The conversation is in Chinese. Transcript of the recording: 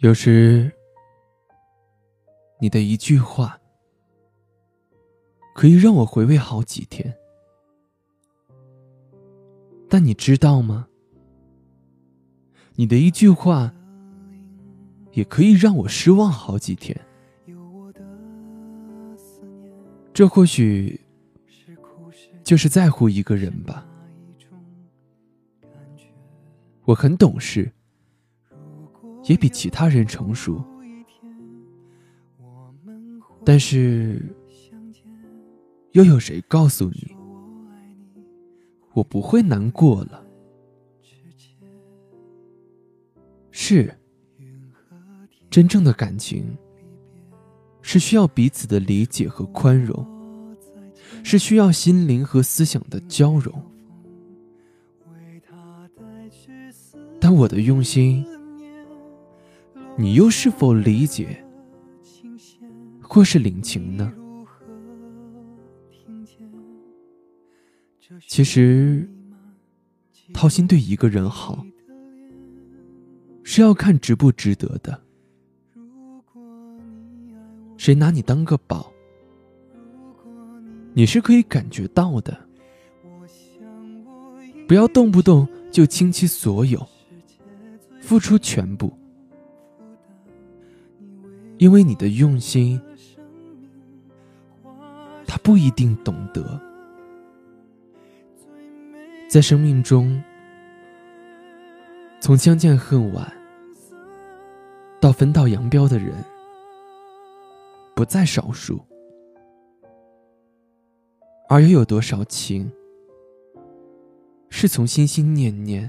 有时，你的一句话可以让我回味好几天。但你知道吗？你的一句话也可以让我失望好几天。这或许就是在乎一个人吧。我很懂事。也比其他人成熟，但是，又有谁告诉你，我不会难过了？是，真正的感情是需要彼此的理解和宽容，是需要心灵和思想的交融。但我的用心。你又是否理解，或是领情呢？其实，掏心对一个人好，是要看值不值得的。谁拿你当个宝，你是可以感觉到的。不要动不动就倾其所有，付出全部。因为你的用心，他不一定懂得。在生命中，从相见恨晚到分道扬镳的人不在少数，而又有多少情是从心心念念